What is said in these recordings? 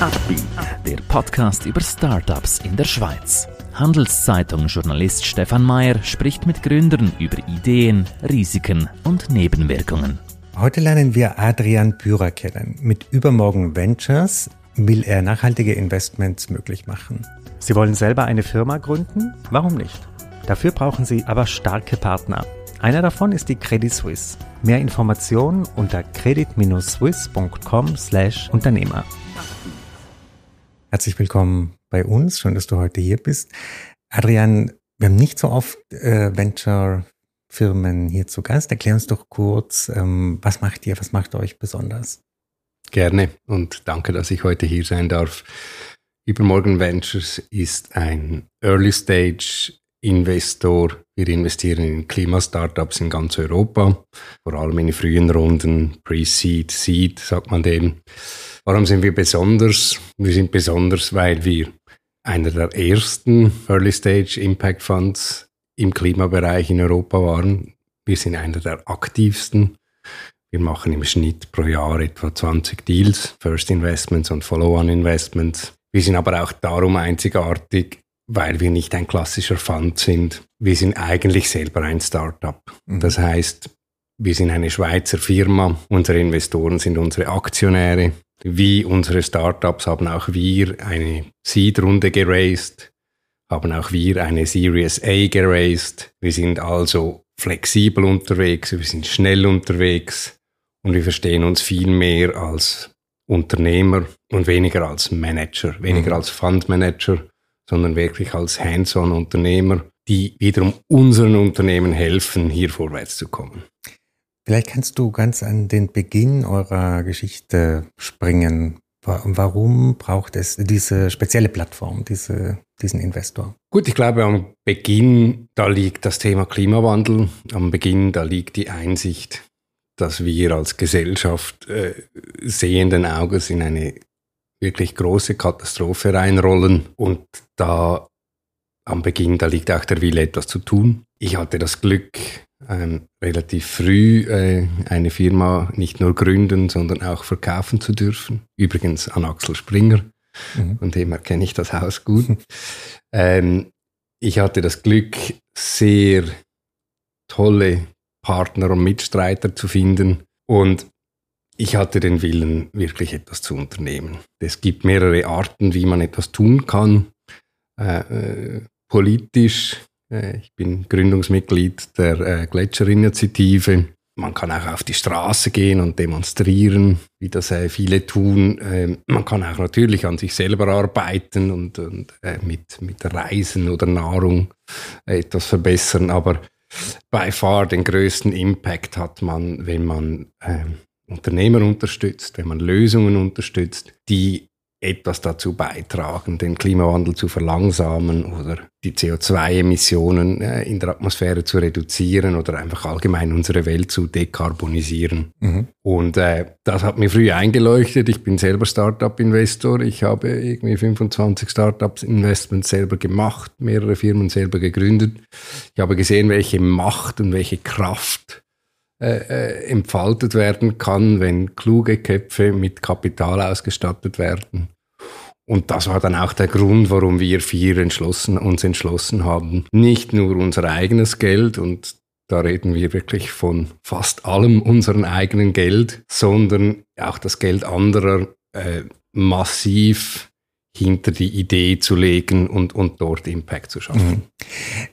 Upbeat, der Podcast über Startups in der Schweiz. Handelszeitung-Journalist Stefan Mayer spricht mit Gründern über Ideen, Risiken und Nebenwirkungen. Heute lernen wir Adrian Bührer kennen. Mit Übermorgen Ventures will er nachhaltige Investments möglich machen. Sie wollen selber eine Firma gründen? Warum nicht? Dafür brauchen Sie aber starke Partner. Einer davon ist die Credit Suisse. Mehr Informationen unter credit-swiss.com/Unternehmer. Herzlich willkommen bei uns. Schön, dass du heute hier bist. Adrian, wir haben nicht so oft äh, Venture-Firmen hier zu Gast. Erklär uns doch kurz, ähm, was macht ihr, was macht euch besonders? Gerne und danke, dass ich heute hier sein darf. Übermorgen Ventures ist ein Early Stage Investor. Wir investieren in Klimastartups in ganz Europa, vor allem in frühen Runden, Pre-Seed, Seed, sagt man dem. Warum sind wir besonders? Wir sind besonders, weil wir einer der ersten Early Stage Impact Funds im Klimabereich in Europa waren. Wir sind einer der aktivsten. Wir machen im Schnitt pro Jahr etwa 20 Deals, First Investments und Follow-on Investments. Wir sind aber auch darum einzigartig, weil wir nicht ein klassischer Fund sind. Wir sind eigentlich selber ein Startup. Mhm. Das heißt, wir sind eine Schweizer Firma, unsere Investoren sind unsere Aktionäre. Wie unsere Startups haben auch wir eine Seed-Runde geraced, haben auch wir eine Series A geraced. Wir sind also flexibel unterwegs, wir sind schnell unterwegs und wir verstehen uns viel mehr als Unternehmer und weniger als Manager, weniger mhm. als Fundmanager sondern wirklich als Hands-on-Unternehmer, die wiederum unseren Unternehmen helfen, hier vorwärts zu kommen. Vielleicht kannst du ganz an den Beginn eurer Geschichte springen. Warum braucht es diese spezielle Plattform, diese, diesen Investor? Gut, ich glaube, am Beginn, da liegt das Thema Klimawandel. Am Beginn, da liegt die Einsicht, dass wir als Gesellschaft äh, sehenden Auges in eine wirklich große Katastrophe reinrollen und da am Beginn, da liegt auch der Wille, etwas zu tun. Ich hatte das Glück, ähm, relativ früh äh, eine Firma nicht nur gründen, sondern auch verkaufen zu dürfen. Übrigens an Axel Springer, mhm. von dem erkenne ich das Haus gut. ähm, ich hatte das Glück, sehr tolle Partner und Mitstreiter zu finden. Und ich hatte den Willen, wirklich etwas zu unternehmen. Es gibt mehrere Arten, wie man etwas tun kann. Äh, äh, politisch, ich bin Gründungsmitglied der äh, Gletscherinitiative. Man kann auch auf die Straße gehen und demonstrieren, wie das äh, viele tun. Ähm, man kann auch natürlich an sich selber arbeiten und, und äh, mit, mit Reisen oder Nahrung etwas verbessern. Aber bei far den größten Impact hat man, wenn man ähm, Unternehmer unterstützt, wenn man Lösungen unterstützt, die etwas dazu beitragen, den Klimawandel zu verlangsamen oder die CO2-Emissionen äh, in der Atmosphäre zu reduzieren oder einfach allgemein unsere Welt zu dekarbonisieren. Mhm. Und äh, das hat mir früh eingeleuchtet. Ich bin selber Startup-Investor. Ich habe irgendwie 25 Startups-Investments selber gemacht, mehrere Firmen selber gegründet. Ich habe gesehen, welche Macht und welche Kraft äh, äh, entfaltet werden kann, wenn kluge Köpfe mit Kapital ausgestattet werden. Und das war dann auch der Grund, warum wir vier entschlossen, uns entschlossen haben, nicht nur unser eigenes Geld und da reden wir wirklich von fast allem unserem eigenen Geld, sondern auch das Geld anderer äh, massiv hinter die Idee zu legen und, und dort Impact zu schaffen. Mhm.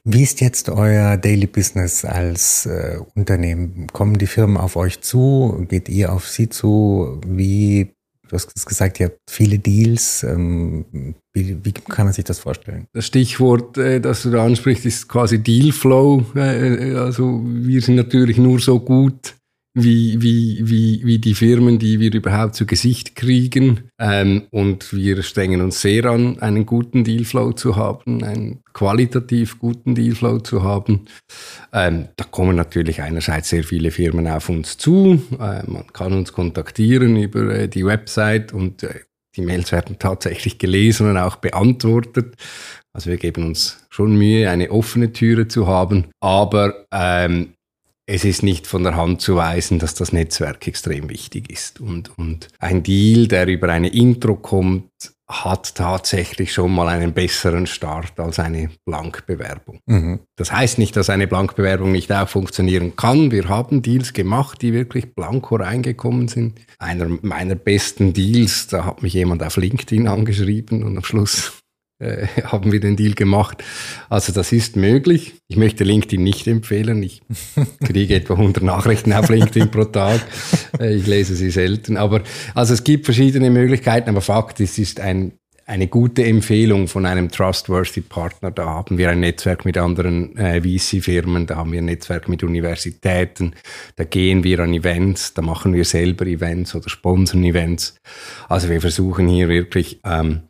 Wie ist jetzt euer Daily Business als äh, Unternehmen? Kommen die Firmen auf euch zu? Geht ihr auf sie zu? Wie, du hast gesagt, ihr habt viele Deals. Ähm, wie, wie, kann man sich das vorstellen? Das Stichwort, äh, das du da ansprichst, ist quasi Dealflow. Äh, also wir sind natürlich nur so gut, wie, wie, wie, wie die Firmen, die wir überhaupt zu Gesicht kriegen. Ähm, und wir strengen uns sehr an, einen guten Dealflow zu haben, einen qualitativ guten Dealflow zu haben. Ähm, da kommen natürlich einerseits sehr viele Firmen auf uns zu. Äh, man kann uns kontaktieren über äh, die Website und äh, die Mails werden tatsächlich gelesen und auch beantwortet. Also wir geben uns schon Mühe, eine offene Türe zu haben. Aber ähm, es ist nicht von der Hand zu weisen, dass das Netzwerk extrem wichtig ist. Und, und ein Deal, der über eine Intro kommt, hat tatsächlich schon mal einen besseren Start als eine Blankbewerbung. Mhm. Das heißt nicht, dass eine Blankbewerbung nicht auch funktionieren kann. Wir haben Deals gemacht, die wirklich blanko reingekommen sind. Einer meiner besten Deals, da hat mich jemand auf LinkedIn angeschrieben und am Schluss äh, haben wir den Deal gemacht. Also das ist möglich. Ich möchte LinkedIn nicht empfehlen. Ich kriege etwa 100 Nachrichten auf LinkedIn pro Tag. Äh, ich lese sie selten. Aber also es gibt verschiedene Möglichkeiten. Aber Fakt ist, es ist ein, eine gute Empfehlung von einem trustworthy Partner. Da haben wir ein Netzwerk mit anderen äh, VC-Firmen, da haben wir ein Netzwerk mit Universitäten, da gehen wir an Events, da machen wir selber Events oder sponsern Events. Also wir versuchen hier wirklich ähm,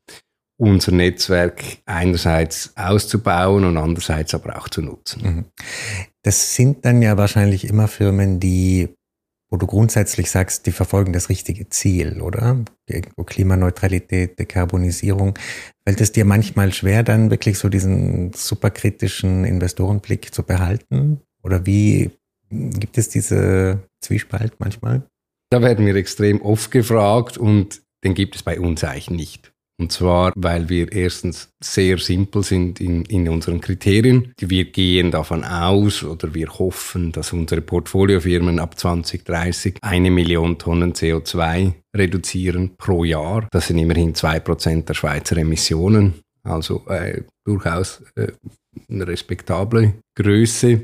unser Netzwerk einerseits auszubauen und andererseits aber auch zu nutzen. Mhm. Das sind dann ja wahrscheinlich immer Firmen, die, wo du grundsätzlich sagst, die verfolgen das richtige Ziel, oder? Klimaneutralität, Dekarbonisierung. Fällt es dir manchmal schwer, dann wirklich so diesen superkritischen Investorenblick zu behalten? Oder wie gibt es diese Zwiespalt manchmal? Da werden wir extrem oft gefragt und den gibt es bei uns eigentlich nicht. Und zwar, weil wir erstens sehr simpel sind in, in unseren Kriterien. Wir gehen davon aus oder wir hoffen, dass unsere Portfoliofirmen ab 2030 eine Million Tonnen CO2 reduzieren pro Jahr. Das sind immerhin zwei Prozent der Schweizer Emissionen. Also äh, durchaus äh, eine respektable Größe.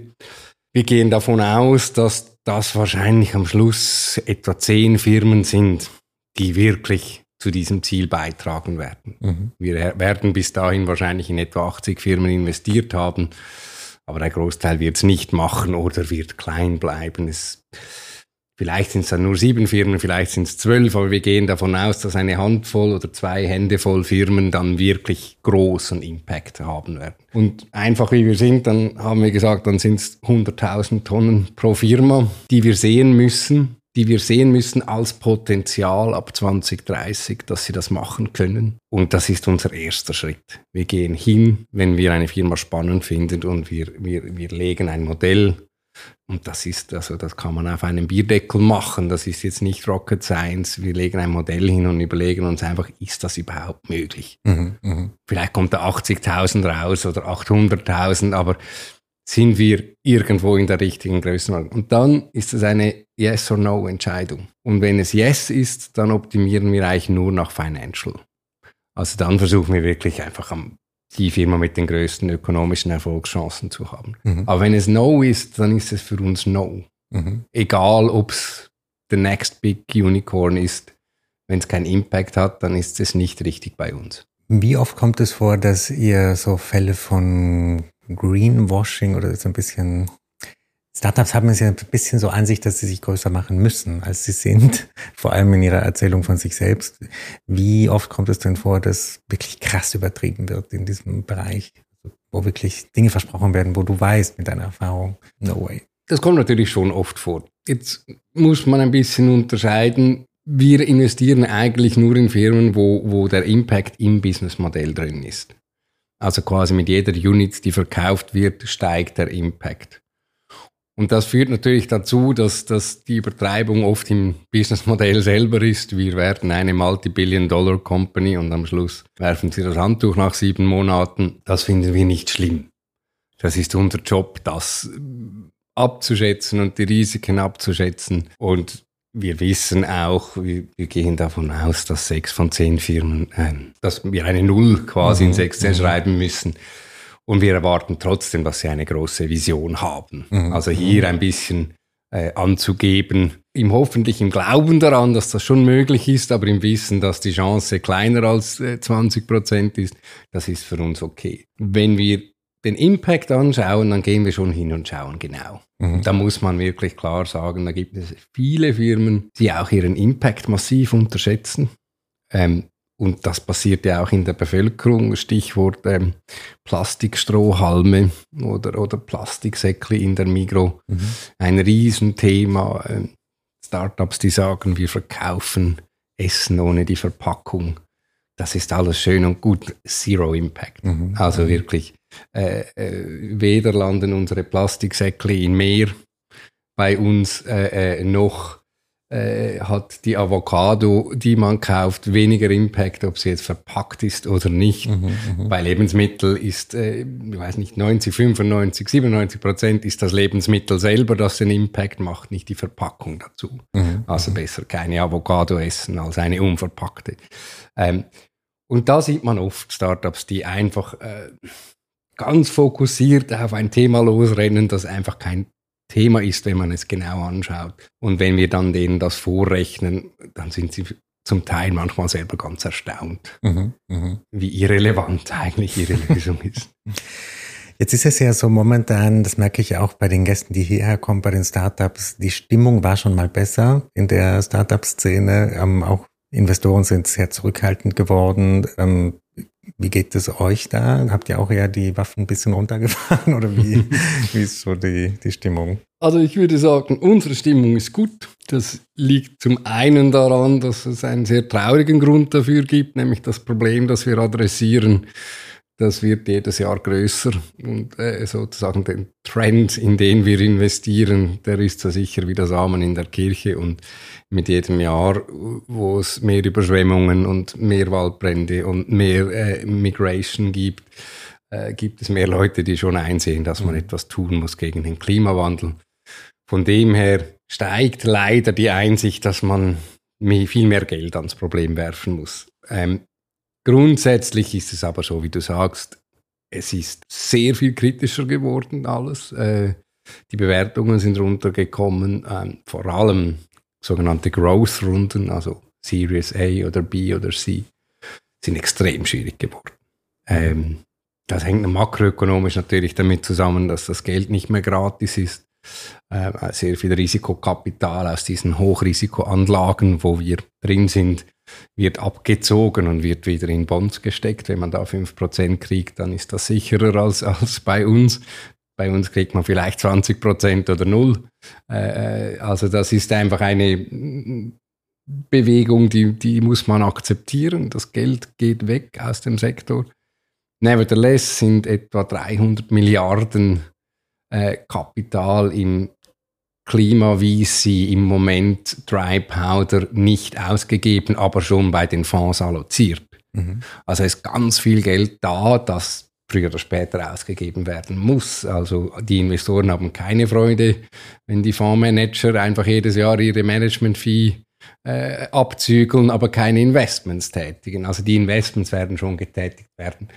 Wir gehen davon aus, dass das wahrscheinlich am Schluss etwa zehn Firmen sind, die wirklich zu diesem Ziel beitragen werden. Mhm. Wir werden bis dahin wahrscheinlich in etwa 80 Firmen investiert haben, aber der Großteil wird es nicht machen oder wird klein bleiben. Es, vielleicht sind es dann nur sieben Firmen, vielleicht sind es zwölf, aber wir gehen davon aus, dass eine Handvoll oder zwei Hände voll Firmen dann wirklich großen Impact haben werden. Und einfach wie wir sind, dann haben wir gesagt, dann sind es 100.000 Tonnen pro Firma, die wir sehen müssen die wir sehen müssen als Potenzial ab 2030, dass sie das machen können. Und das ist unser erster Schritt. Wir gehen hin, wenn wir eine Firma spannend finden und wir, wir, wir legen ein Modell. Und das ist, also das kann man auf einem Bierdeckel machen. Das ist jetzt nicht Rocket Science. Wir legen ein Modell hin und überlegen uns einfach, ist das überhaupt möglich? Mhm, mh. Vielleicht kommt da 80.000 raus oder 800.000, aber sind wir irgendwo in der richtigen Größenordnung. Und dann ist es eine Yes- or No-Entscheidung. Und wenn es Yes ist, dann optimieren wir eigentlich nur nach Financial. Also dann versuchen wir wirklich einfach die Firma mit den größten ökonomischen Erfolgschancen zu haben. Mhm. Aber wenn es No ist, dann ist es für uns No. Mhm. Egal, ob es the next big unicorn ist. Wenn es keinen Impact hat, dann ist es nicht richtig bei uns. Wie oft kommt es vor, dass ihr so Fälle von Greenwashing oder so ein bisschen Startups haben es ja ein bisschen so an sich, dass sie sich größer machen müssen, als sie sind, vor allem in ihrer Erzählung von sich selbst. Wie oft kommt es denn vor, dass wirklich krass übertrieben wird in diesem Bereich, wo wirklich Dinge versprochen werden, wo du weißt mit deiner Erfahrung, no way. Das kommt natürlich schon oft vor. Jetzt muss man ein bisschen unterscheiden. Wir investieren eigentlich nur in Firmen, wo, wo der Impact im Businessmodell drin ist. Also quasi mit jeder Unit, die verkauft wird, steigt der Impact. Und das führt natürlich dazu, dass, dass die Übertreibung oft im Businessmodell selber ist. Wir werden eine Multi-Billion-Dollar-Company und am Schluss werfen sie das Handtuch nach sieben Monaten. Das finden wir nicht schlimm. Das ist unser Job, das abzuschätzen und die Risiken abzuschätzen. Und wir wissen auch, wir, wir, gehen davon aus, dass sechs von zehn Firmen, äh, dass wir eine Null quasi mhm. in 16 mhm. schreiben müssen. Und wir erwarten trotzdem, dass sie eine große Vision haben. Mhm. Also hier ein bisschen äh, anzugeben, im hoffentlichen Glauben daran, dass das schon möglich ist, aber im Wissen, dass die Chance kleiner als äh, 20 Prozent ist, das ist für uns okay. Wenn wir den Impact anschauen, dann gehen wir schon hin und schauen genau. Mhm. Da muss man wirklich klar sagen, da gibt es viele Firmen, die auch ihren Impact massiv unterschätzen. Ähm, und das passiert ja auch in der Bevölkerung. Stichwort ähm, Plastikstrohhalme oder, oder Plastiksäckli in der Migro. Mhm. Ein Riesenthema. Ähm, Startups, die sagen, wir verkaufen Essen ohne die Verpackung. Das ist alles schön und gut. Zero Impact. Mhm. Also wirklich äh, äh, weder landen unsere Plastiksäckle in Meer, bei uns äh, äh, noch äh, hat die Avocado, die man kauft, weniger Impact, ob sie jetzt verpackt ist oder nicht. Mhm, mhm. Bei Lebensmitteln ist, äh, ich weiß nicht, 90, 95, 97 Prozent ist das Lebensmittel selber, das den Impact macht, nicht die Verpackung dazu. Mhm, also mhm. besser keine Avocado essen als eine unverpackte. Ähm, und da sieht man oft Startups, die einfach äh, ganz fokussiert auf ein Thema losrennen, das einfach kein Thema ist, wenn man es genau anschaut. Und wenn wir dann denen das vorrechnen, dann sind sie zum Teil manchmal selber ganz erstaunt, mhm, mh. wie irrelevant eigentlich ihre Lösung ist. Jetzt ist es ja so momentan, das merke ich auch bei den Gästen, die hierher kommen, bei den Startups, die Stimmung war schon mal besser in der Startup-Szene. Ähm, auch Investoren sind sehr zurückhaltend geworden. Ähm, wie geht es euch da? Habt ihr auch eher die Waffen ein bisschen runtergefahren oder wie, wie ist so die, die Stimmung? Also ich würde sagen, unsere Stimmung ist gut. Das liegt zum einen daran, dass es einen sehr traurigen Grund dafür gibt, nämlich das Problem, das wir adressieren, das wird jedes Jahr größer und äh, sozusagen den Trend, in den wir investieren, der ist so sicher wie der Samen in der Kirche und mit jedem Jahr, wo es mehr Überschwemmungen und mehr Waldbrände und mehr äh, Migration gibt, äh, gibt es mehr Leute, die schon einsehen, dass man mhm. etwas tun muss gegen den Klimawandel. Von dem her steigt leider die Einsicht, dass man viel mehr Geld ans Problem werfen muss. Ähm, grundsätzlich ist es aber so, wie du sagst, es ist sehr viel kritischer geworden alles. Äh, die Bewertungen sind runtergekommen, ähm, vor allem sogenannte Growth-Runden, also Series A oder B oder C, sind extrem schwierig geworden. Ähm, das hängt makroökonomisch natürlich damit zusammen, dass das Geld nicht mehr gratis ist. Äh, sehr viel Risikokapital aus diesen Hochrisikoanlagen, wo wir drin sind, wird abgezogen und wird wieder in Bonds gesteckt. Wenn man da 5% kriegt, dann ist das sicherer als, als bei uns. Bei uns kriegt man vielleicht 20 Prozent oder null. Äh, äh, also das ist einfach eine Bewegung, die, die muss man akzeptieren. Das Geld geht weg aus dem Sektor. Nevertheless sind etwa 300 Milliarden äh, Kapital in Klima-VC im Moment Dry Powder nicht ausgegeben, aber schon bei den Fonds alloziert. Mhm. Also ist ganz viel Geld da, das früher oder später ausgegeben werden muss. Also die Investoren haben keine Freude, wenn die Fondsmanager einfach jedes Jahr ihre Management-Fee äh, abzügeln, aber keine Investments tätigen. Also die Investments werden schon getätigt werden.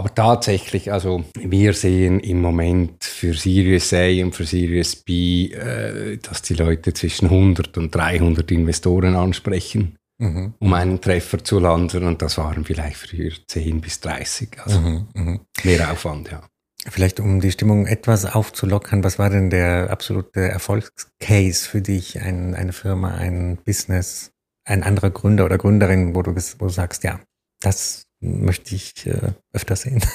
Aber tatsächlich, also wir sehen im Moment für Series A und für Series B, äh, dass die Leute zwischen 100 und 300 Investoren ansprechen mhm. um einen Treffer zu landen. Und das waren vielleicht früher 10 bis 30. Also mhm, mhm. mehr Aufwand, ja. Vielleicht um die Stimmung etwas aufzulockern, was war denn der absolute Erfolgscase für dich, ein, eine Firma, ein Business, ein anderer Gründer oder Gründerin, wo du, wo du sagst, ja, das möchte ich äh, öfter sehen?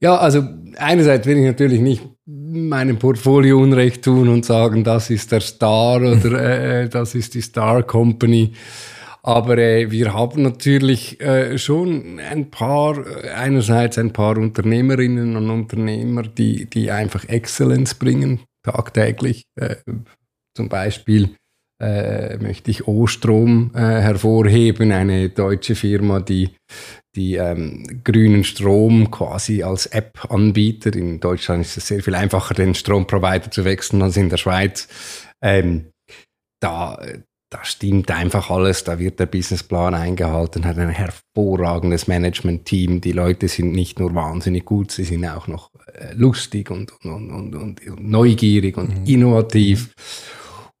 Ja, also einerseits will ich natürlich nicht meinem Portfolio Unrecht tun und sagen, das ist der Star oder äh, äh, das ist die Star Company. Aber äh, wir haben natürlich äh, schon ein paar, einerseits ein paar Unternehmerinnen und Unternehmer, die, die einfach Exzellenz bringen, tagtäglich. Äh, zum Beispiel äh, möchte ich O-Strom äh, hervorheben, eine deutsche Firma, die die ähm, grünen Strom quasi als App anbietet. In Deutschland ist es sehr viel einfacher, den Stromprovider zu wechseln als in der Schweiz. Ähm, da, da stimmt einfach alles, da wird der Businessplan eingehalten, hat ein hervorragendes Management-Team. Die Leute sind nicht nur wahnsinnig gut, sie sind auch noch äh, lustig und, und, und, und, neugierig und mhm. innovativ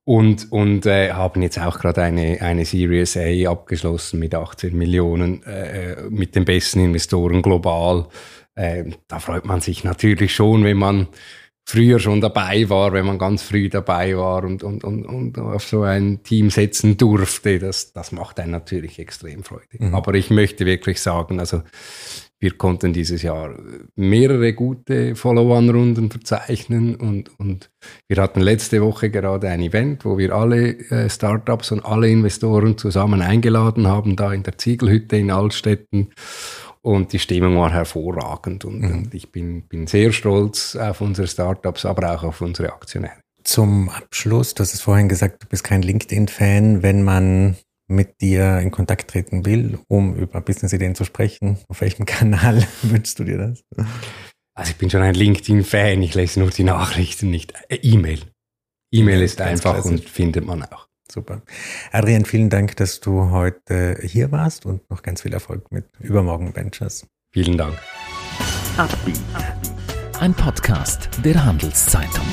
und, und äh, haben jetzt auch gerade eine, eine Series A abgeschlossen mit 18 Millionen, äh, äh, mit den besten Investoren global. Äh, da freut man sich natürlich schon, wenn man früher schon dabei war, wenn man ganz früh dabei war und, und, und, und auf so ein Team setzen durfte. Das, das macht einen natürlich extrem Freude. Mhm. Aber ich möchte wirklich sagen, also wir konnten dieses Jahr mehrere gute Follow-on-Runden verzeichnen und, und wir hatten letzte Woche gerade ein Event, wo wir alle äh, Startups und alle Investoren zusammen eingeladen haben, da in der Ziegelhütte in Altstetten. Und die Stimmung war hervorragend und, mhm. und ich bin, bin sehr stolz auf unsere Startups, aber auch auf unsere Aktionäre. Zum Abschluss, du hast es vorhin gesagt, du bist kein LinkedIn-Fan, wenn man mit dir in Kontakt treten will, um über Business-Ideen zu sprechen. Auf welchem Kanal wünschst du dir das? Also ich bin schon ein LinkedIn-Fan, ich lese nur die Nachrichten, nicht äh, E-Mail. E-Mail ist einfach klassisch. und findet man auch. Super. Adrian, vielen Dank, dass du heute hier warst und noch ganz viel Erfolg mit Übermorgen Ventures. Vielen Dank. Ein Podcast der Handelszeitung.